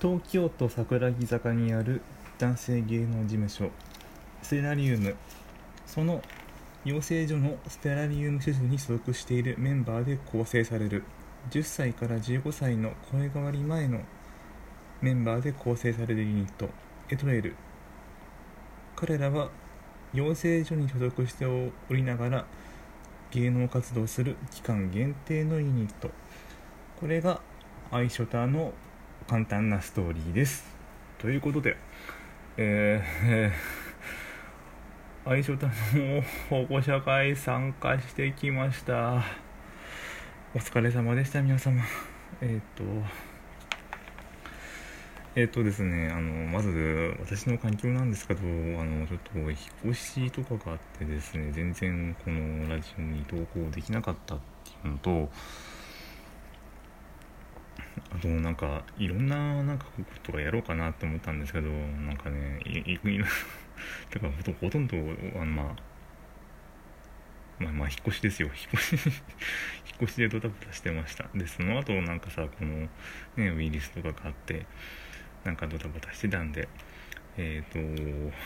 東京都桜木坂にある男性芸能事務所ステラリウム。その養成所のステラリウム主婦に所属しているメンバーで構成される。10歳から15歳の声変わり前のメンバーで構成されるユニットエトレール。彼らは養成所に所属しておりながら芸能活動する期間限定のユニット。これがアイショタの簡単なストーリーです。ということでえー、えー、アイショタの保護者会参加してきました。お疲れ様でした皆様。えっ、ー、とえっ、とですね、あの、まず、私の環境なんですけど、あの、ちょっと、引っ越しとかがあってですね、全然、このラジオに投稿できなかったっていうのと、あと、なんか、いろんな、なんか、ことがやろうかなって思ったんですけど、なんかね、い、い、てか、ほとんど、あの、まあ、まあまあ、引っ越しですよ。引っ越し 引っ越しでドタバタしてました。で、その後なんかさ、この、ね、ウイルスとかがあって、なんかドタバタしてたんでえっ、ー、と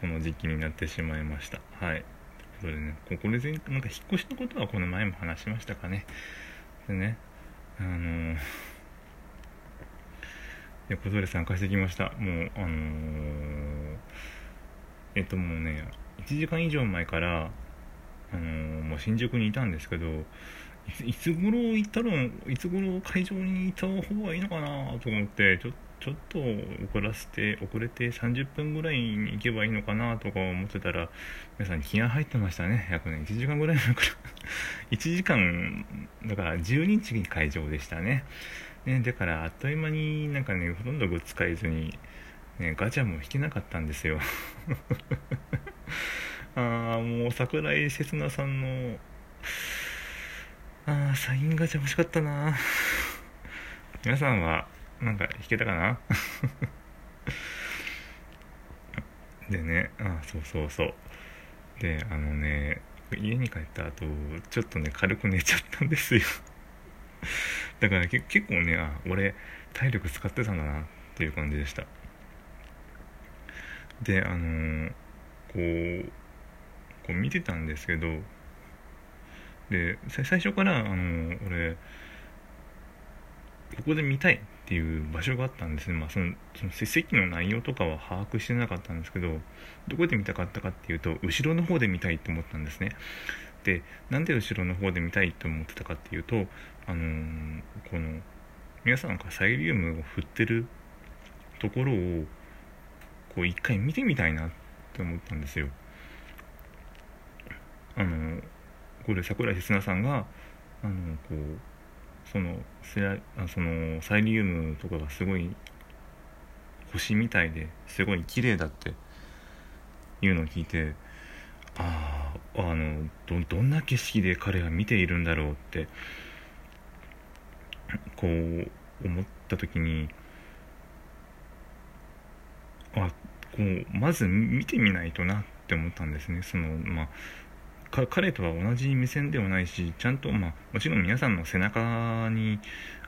この時期になってしまいましたはいということでねこれでなんか引っ越しのことはこの前も話しましたかねでねあのーいや、ことで参加してきました。もう、あのー、えっともうね、1時間以上前から、あのー、もう新宿にいたんですけど、いつ頃行ったのいつ頃会場に行った方がいいのかなと思ってちょっちょっと遅らせて遅れて30分ぐらいに行けばいいのかなとか思ってたら皆さん気合入ってましたね。約ね1時間ぐらい前から。1時間だから12日に会場でしたね。ねだからあっという間になんかねほとんどグッズ使えずに、ね、ガチャも引けなかったんですよ。ああもう桜井刹那さんのああ、サインガチャ欲しかったな。皆さんは、なんか弾けたかな？でね、あそうそうそう。で、あのね、家に帰った後、ちょっとね、軽く寝ちゃったんですよ だから、ね、結構ね、あ、俺、体力使ってたんだなっていう感じでした。で、あのー、こう、こう見てたんですけど、で最初からあの俺ここで見たいっていう場所があったんですね、まあ、そのその席の内容とかは把握してなかったんですけどどこで見たかったかっていうと後ろの方で見たいと思ったんですね。でなんで後ろの方で見たいと思ってたかっていうとあのー、この皆さんがサイリウムを振ってるところをこう一回見てみたいなって思ったんですよ。あのーこれ桜井刹那さんがあのこうそのあそのサイリウムとかがすごい星みたいですごい綺麗だっていうのを聞いてあああのどどんな景色で彼は見ているんだろうってこう思った時にあこうまず見てみないとなって思ったんですね。そのまあ彼とは同じ目線ではないしちゃんと、まあ、もちろん皆さんの背中に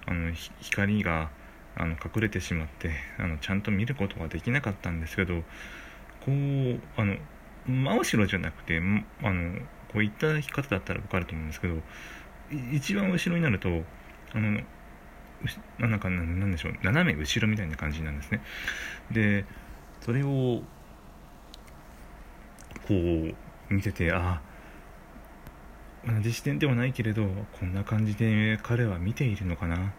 あの光があの隠れてしまってあのちゃんと見ることができなかったんですけどこうあの真後ろじゃなくてあのこういった方だったら分かると思うんですけど一番後ろになるとあのなんかなんでしょう斜め後ろみたいな感じなんですね。でそれをこう見ててあ同じ視点ではないけれどこんな感じで彼は見ているのかな？っ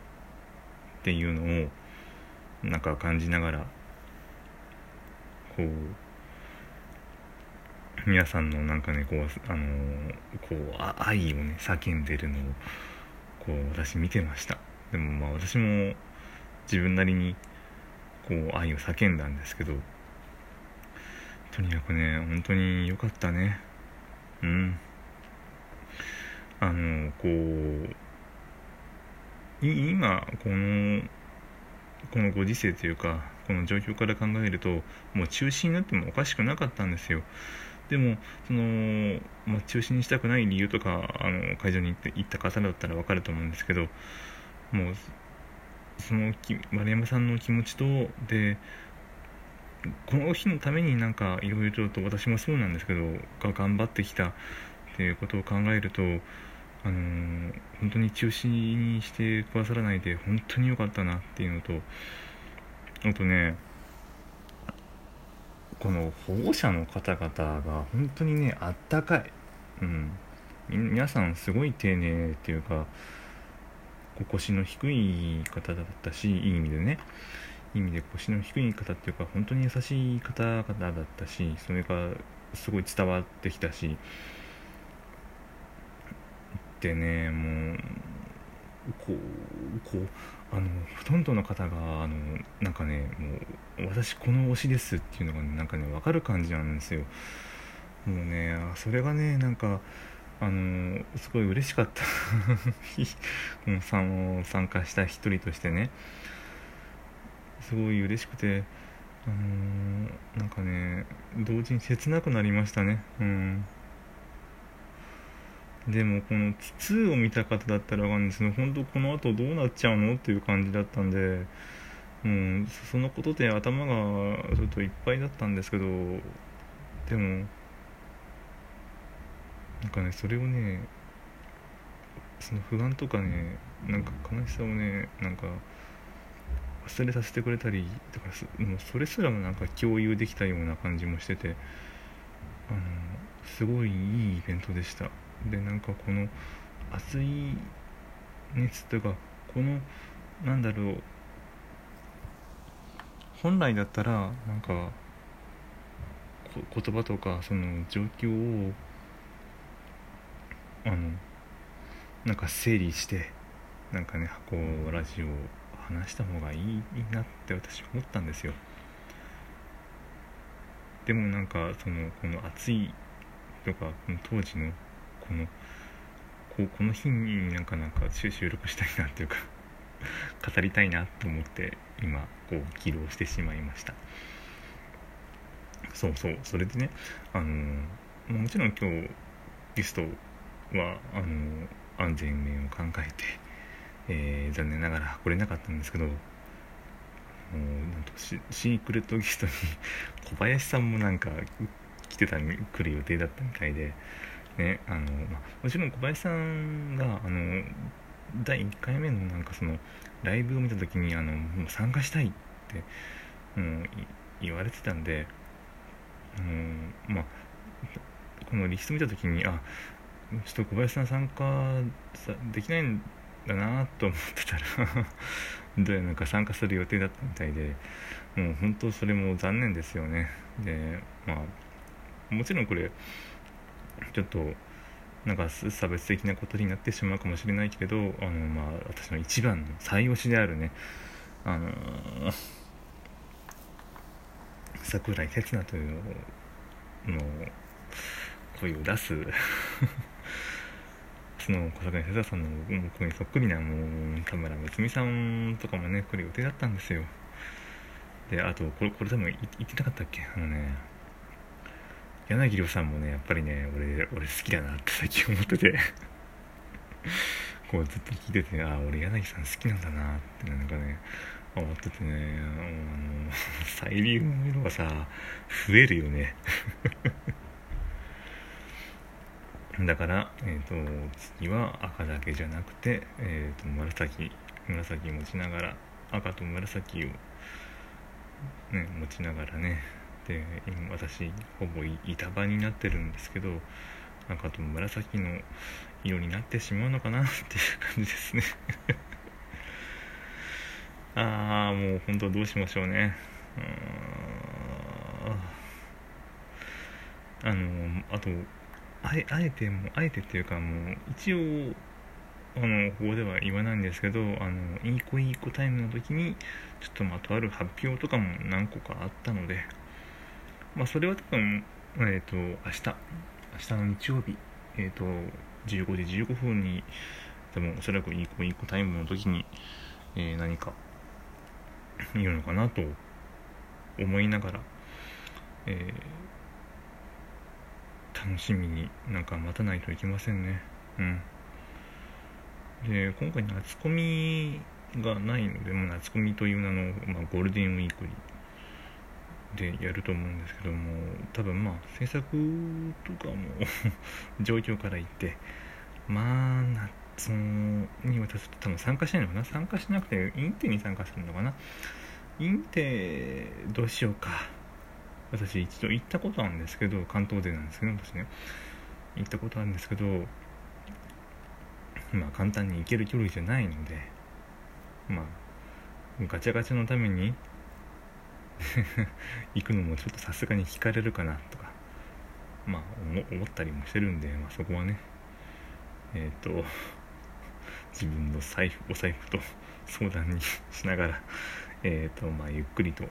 ていうのをなんか感じながらこう皆さんのなんかねこうあのこう愛をね叫んでるのをこう私見てました。でもまあ私も自分なりにこう愛を叫んだんですけどとにかくね本当に良かったね。うん。あのこう今このこのご時世というかこの状況から考えるともう中止になってもおかしくなかったんですよ。でもその、まあ、中止にしたくない理由とかあの会場に行って行った方だったら分かると思うんですけどもうその丸山さんの気持ちとでこの日のためになんかいろいろと私もそうなんですけどが頑張ってきたっていうことを考えるとあのー、本当に中止にしてくださらないで本当に良かったなっていうのとあとねこの保護者の方々が本当にねあったかい、うん、皆さんすごい丁寧っていうか腰の低い方だったしいい意味でね。いい意味で腰の低い方っていうか本当に優しい方々だったしそれがすごい伝わってきたしでねもうこうこうあのほとんどの方があのなんかねもう私この推しですっていうのが、ね、なんかね分かる感じなんですよ。もうねそれがねなんかあのすごい嬉しかった。参参加した一人としてね。すごい嬉しくてあの、なんかね同時に切なくなりましたね。うん。でもこの2を見た方だったらわかるんですけど本当この後どうなっちゃうのっていう感じだったんでうん、そのことで頭がちょっといっぱいだったんですけどでもなんかねそれをねその不安とかねなんか悲しさをねなんか忘れさせてくれたりとかもうそれすらもなんか共有できたような感じもしててあのすごいいいイベントでした。でなんかこの熱い熱というかこのなんだろう本来だったらなんか言葉とかその状況をあのなんか整理してなんかね箱ラジオを話した方がいいなって私思ったんですよ。でもなんかそのこの暑いとかこの当時のこのここの日になんかなんか収録したいなっていうか 語りたいなと思って今こう起動してしまいました。そうそうそれでねあのもちろん今日ゲストはあの安全面を考えて、えー、残念ながら来れなかったんですけどもうなんとシークレットゲストに小林さんもなんか来てた来る予定だったみたいで、ねあのまあ、もちろん小林さんがあの第1回目のなんかそのライブを見た時にあのもう参加したいって、うん、言われてたんで、あのまあ、このリスト見た時にあちょっと小林さん参加できないんだなと思ってたら でなんか参加する予定だったみたいでもう本当それも残念ですよね。でまあもちろんこれちょっとなんか差別的なことになってしまうかもしれないけどあのまあ私の一番の最推しであるね。あの、桜井哲也というのの声を出すその小坂井哲也さんの僕にそっくりなもう田村睦美さんとかもね来る予定だったんですよ。であとこれこれ多分言ってなかったっけ？あのね柳亮さんもねやっぱりね俺俺好きだなって最近思ってて。こうずっと聞いててああ俺柳さん好きなんだなってなんかね思っててね。あのサイリウムの色がさ増えるよね。だから、えーと、次は赤だけじゃなくて、えーと、紫紫持ちながら赤と紫を、ね、持ちながらねで今私ほぼ板場になってるんですけど赤と紫の色になってしまうのかな っていう感じですね。ああもう本当どうしましょうね。あのあとあえあえてもあえてっていうかもう一応あのここでは言わないんですけどあのいい子いい子タイムの時にちょっとまとある発表とかも何個かあったのでまあそれは多分えっ、ー、と明日。明日の日曜日。えっ、ー、と15時15分に多分おそらくいい子いい子タイムの時に、えー、何か言うのかなと思いながら、えー楽しみになんか待たないといけませんね。うん。で今回夏コミがないので、まあ、夏コミという名の、まあ、ゴールデンウィークにでやると思うんですけども多分まあ制作とかも 状況から言ってまあ夏に私多分参加しないのかな？参加しなくてインテに参加するのかな？インテどうしようか。私一度行ったことあるんですけど関東勢なんですけど私ね。行ったことあるんですけどまあ簡単に行ける距離じゃないのでまあガチャガチャのために行くのもちょっとさすがに引かれるかなとかまあ思ったりもしてるんで、まあ、そこはね。えっ、ー、と自分の財布お財布と相談にしながら えっ、ー、とまあゆっくりと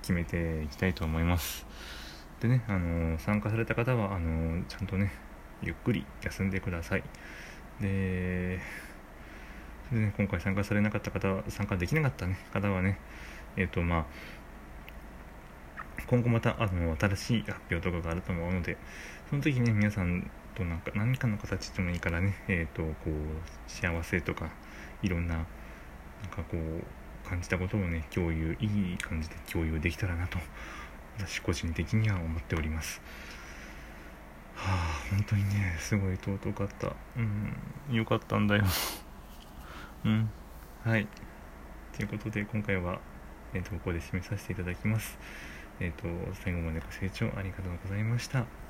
決めていきたいと思います。でね、あの参加された方はあのちゃんとねゆっくり休んでください。でで、ね、今回参加されなかった方は参加できなかった、ね、方はねえっ、ー、とまあ今後またあの新しい発表とかがあると思うのでその時ね皆さんとなんか何かの形でもいいからねえっ、ー、とこう幸せとかいろんななんかこう感じたことをね共有いい感じで共有できたらなと私個人的には思っております。はあ本当にねすごい尊かった。うん。よかったんだよ。うん。はい。ということで今回は、えー、とここで締めさせていただきますえっ、ー、と最後までご清聴ありがとうございました。